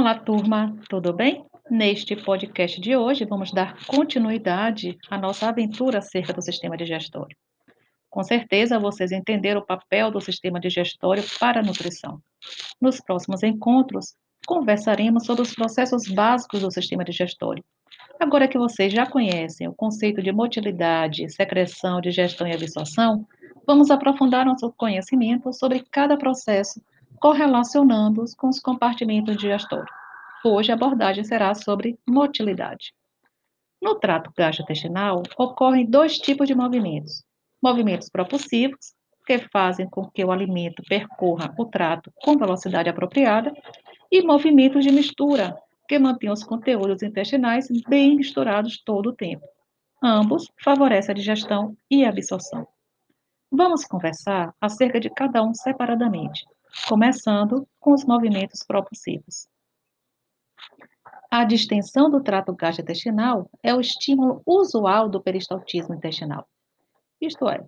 Olá, turma, tudo bem? Neste podcast de hoje, vamos dar continuidade à nossa aventura acerca do sistema digestório. Com certeza, vocês entenderam o papel do sistema digestório para a nutrição. Nos próximos encontros, conversaremos sobre os processos básicos do sistema digestório. Agora que vocês já conhecem o conceito de motilidade, secreção, digestão e absorção, vamos aprofundar nosso conhecimento sobre cada processo correlacionando-os com os compartimentos digestórios. Hoje a abordagem será sobre motilidade. No trato gastrointestinal, ocorrem dois tipos de movimentos. Movimentos propulsivos, que fazem com que o alimento percorra o trato com velocidade apropriada, e movimentos de mistura, que mantêm os conteúdos intestinais bem misturados todo o tempo. Ambos favorecem a digestão e a absorção. Vamos conversar acerca de cada um separadamente começando com os movimentos propulsivos. A distensão do trato gastrointestinal é o estímulo usual do peristaltismo intestinal. Isto é,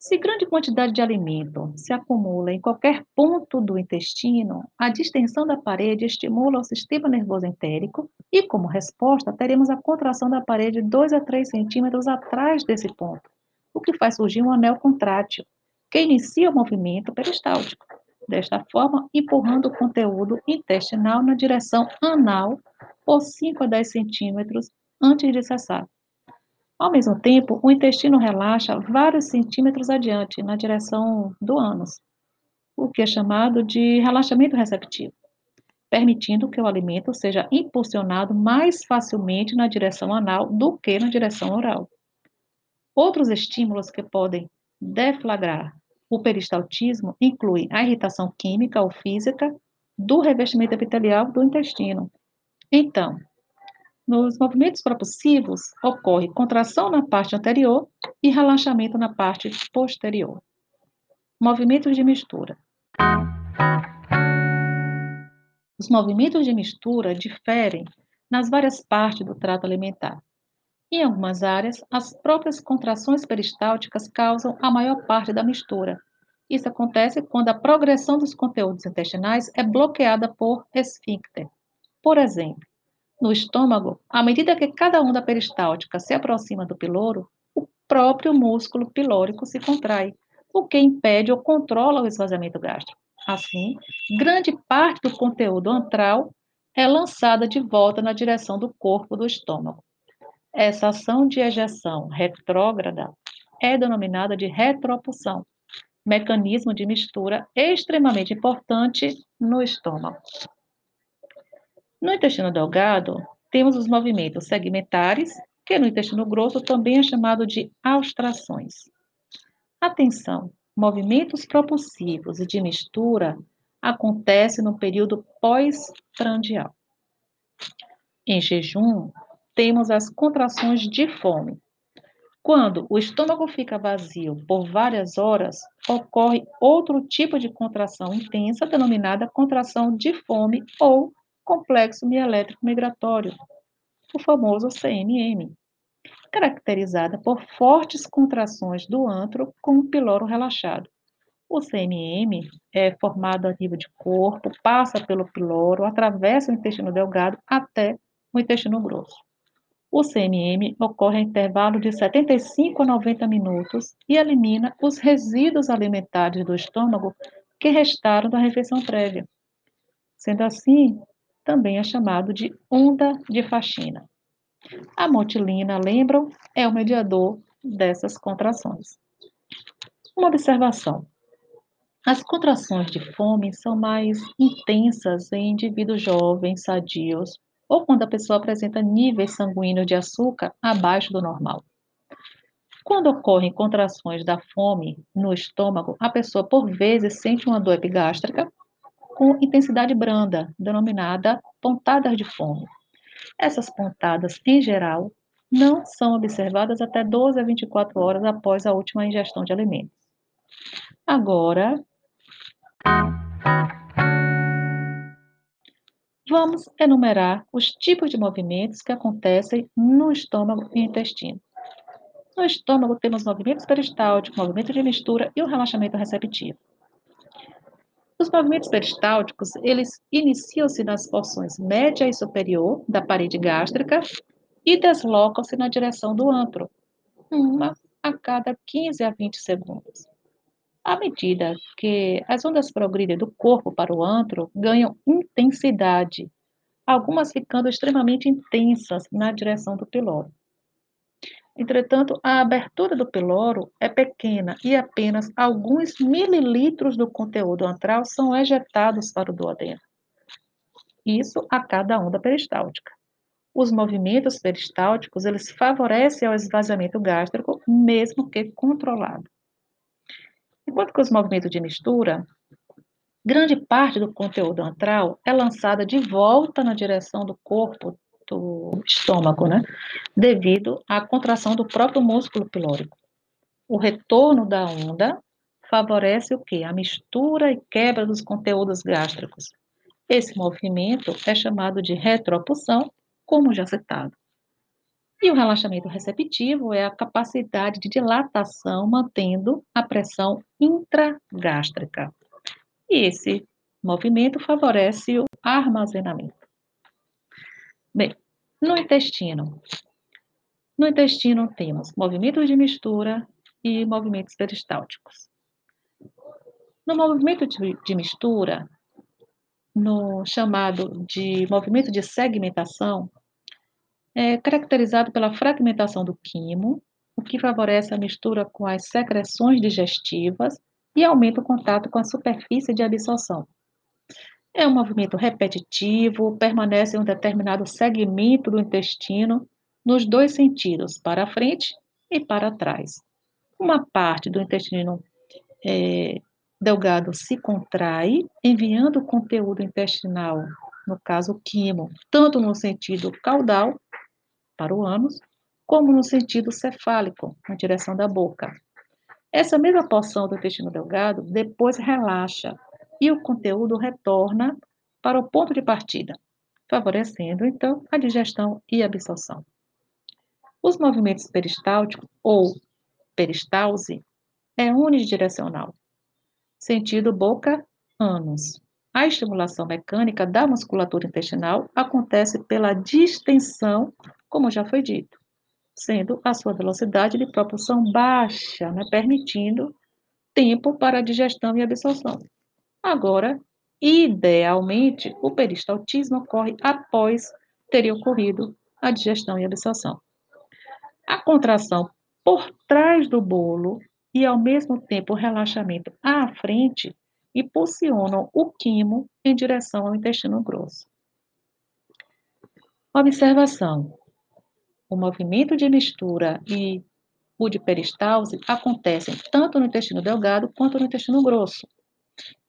se grande quantidade de alimento se acumula em qualquer ponto do intestino, a distensão da parede estimula o sistema nervoso entérico e, como resposta, teremos a contração da parede 2 a 3 centímetros atrás desse ponto, o que faz surgir um anel contrátil, que inicia o movimento peristáltico desta forma, empurrando o conteúdo intestinal na direção anal por 5 a 10 centímetros antes de cessar. Ao mesmo tempo, o intestino relaxa vários centímetros adiante, na direção do ânus, o que é chamado de relaxamento receptivo, permitindo que o alimento seja impulsionado mais facilmente na direção anal do que na direção oral. Outros estímulos que podem deflagrar o peristaltismo inclui a irritação química ou física do revestimento epitelial do intestino. Então, nos movimentos propulsivos, ocorre contração na parte anterior e relaxamento na parte posterior. Movimentos de mistura. Os movimentos de mistura diferem nas várias partes do trato alimentar. Em algumas áreas, as próprias contrações peristálticas causam a maior parte da mistura. Isso acontece quando a progressão dos conteúdos intestinais é bloqueada por esfíncter. Por exemplo, no estômago, à medida que cada onda peristáltica se aproxima do piloro, o próprio músculo pilórico se contrai, o que impede ou controla o esvaziamento gástrico. Assim, grande parte do conteúdo antral é lançada de volta na direção do corpo do estômago. Essa ação de ejeção retrógrada é denominada de retropulsão, mecanismo de mistura extremamente importante no estômago. No intestino delgado, temos os movimentos segmentares, que no intestino grosso também é chamado de austrações. Atenção, movimentos propulsivos e de mistura acontecem no período pós-prandial. Em jejum, temos as contrações de fome. Quando o estômago fica vazio por várias horas, ocorre outro tipo de contração intensa, denominada contração de fome ou complexo mielétrico migratório, o famoso CMM, caracterizada por fortes contrações do antro com o piloro relaxado. O CMM é formado a nível de corpo, passa pelo piloro, atravessa o intestino delgado até o intestino grosso. O CMM ocorre a intervalo de 75 a 90 minutos e elimina os resíduos alimentares do estômago que restaram da refeição prévia. Sendo assim, também é chamado de onda de faxina. A motilina, lembram, é o mediador dessas contrações. Uma observação: as contrações de fome são mais intensas em indivíduos jovens, sadios, ou quando a pessoa apresenta níveis sanguíneos de açúcar abaixo do normal. Quando ocorrem contrações da fome no estômago, a pessoa por vezes sente uma dor epigástrica com intensidade branda, denominada pontadas de fome. Essas pontadas, em geral, não são observadas até 12 a 24 horas após a última ingestão de alimentos. Agora, Vamos enumerar os tipos de movimentos que acontecem no estômago e intestino. No estômago temos movimentos peristálticos, movimento de mistura e o relaxamento receptivo. Os movimentos peristálticos, eles iniciam-se nas porções média e superior da parede gástrica e deslocam-se na direção do antro, uma a cada 15 a 20 segundos. À medida que as ondas progridem do corpo para o antro, ganham intensidade, algumas ficando extremamente intensas na direção do piloro. Entretanto, a abertura do piloro é pequena e apenas alguns mililitros do conteúdo antral são ejetados para o duodeno. Isso a cada onda peristáltica. Os movimentos peristálticos, eles favorecem ao esvaziamento gástrico, mesmo que controlado. Enquanto que os movimentos de mistura, grande parte do conteúdo antral é lançada de volta na direção do corpo do estômago, né? Devido à contração do próprio músculo pilórico. O retorno da onda favorece o quê? A mistura e quebra dos conteúdos gástricos. Esse movimento é chamado de retropulsão, como já citado. E o relaxamento receptivo é a capacidade de dilatação mantendo a pressão intragástrica. E esse movimento favorece o armazenamento. Bem, no intestino. No intestino temos movimentos de mistura e movimentos peristálticos. No movimento de, mistura, no chamado de movimento de segmentação, é caracterizado pela fragmentação do quimo, o que favorece a mistura com as secreções digestivas e aumenta o contato com a superfície de absorção. É um movimento repetitivo, permanece em um determinado segmento do intestino, nos dois sentidos, para frente e para trás. Uma parte do intestino é, delgado se contrai, enviando o conteúdo intestinal, no caso o quimo, tanto no sentido caudal, para o ânus, como no sentido cefálico, na direção da boca. Essa mesma porção do intestino delgado depois relaxa, e o conteúdo retorna para o ponto de partida, favorecendo então a digestão e absorção. Os movimentos peristálticos ou peristalse é unidirecional, sentido boca-ânus. A estimulação mecânica da musculatura intestinal acontece pela distensão, como já foi dito, sendo a sua velocidade de propulsão baixa, né, permitindo tempo para a digestão e absorção. Agora, idealmente, o peristaltismo ocorre após ter ocorrido a digestão e absorção. A contração por trás do bolo e, ao mesmo tempo, o relaxamento à frente impulsionam o quimo em direção ao intestino grosso. Observação: o movimento de mistura e o de peristalse acontecem tanto no intestino delgado quanto no intestino grosso.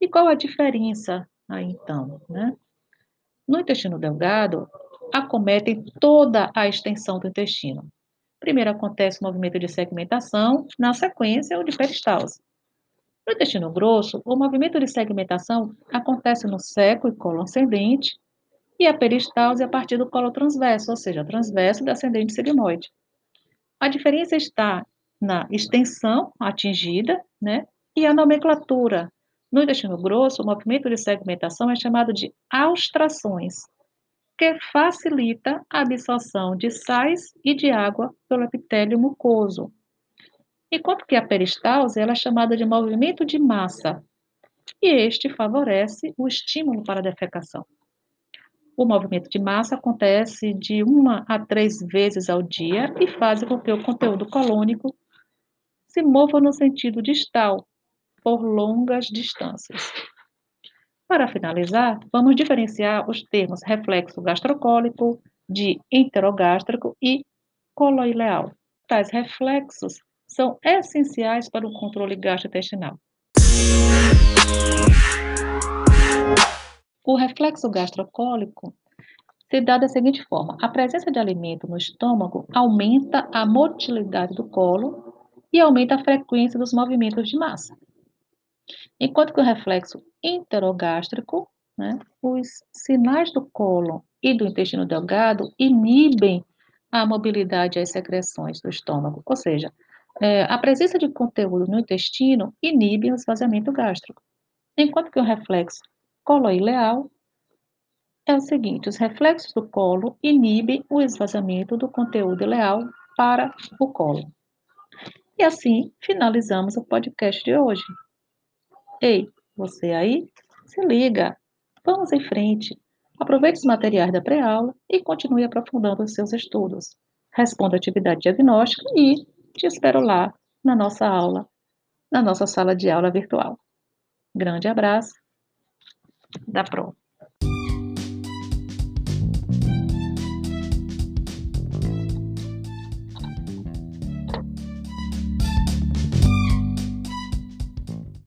E qual a diferença aí então? Né? No intestino delgado, acometem toda a extensão do intestino. Primeiro acontece o movimento de segmentação, na sequência o de peristalse. No intestino grosso, o movimento de segmentação acontece no seco e colo ascendente e a peristalse a partir do colo transverso, ou seja, transverso e ascendente sigmoide. A diferença está na extensão atingida né, e a nomenclatura no intestino grosso, o movimento de segmentação é chamado de austrações, que facilita a absorção de sais e de água pelo epitélio mucoso. Enquanto que a peristalse ela é chamada de movimento de massa, e este favorece o estímulo para a defecação. O movimento de massa acontece de uma a três vezes ao dia e faz com que o conteúdo colônico se mova no sentido distal, por longas distâncias. Para finalizar, vamos diferenciar os termos reflexo gastrocólico, de enterogástrico e coloileal. Tais reflexos são essenciais para o controle gastrointestinal. O reflexo gastrocólico se dá da seguinte forma: a presença de alimento no estômago aumenta a motilidade do colo e aumenta a frequência dos movimentos de massa. Enquanto que o reflexo enterogástrico, né, os sinais do cólon e do intestino delgado inibem a mobilidade e as secreções do estômago, ou seja, é, a presença de conteúdo no intestino inibe o esvaziamento gástrico. Enquanto que o reflexo coloileal é o seguinte: os reflexos do colo inibem o esvaziamento do conteúdo ileal para o colo. E assim finalizamos o podcast de hoje. Ei, você aí? Se liga! Vamos em frente. Aproveite os materiais da pré-aula e continue aprofundando os seus estudos. Responda a atividade diagnóstica e te espero lá na nossa aula, na nossa sala de aula virtual. Grande abraço. Da Pro.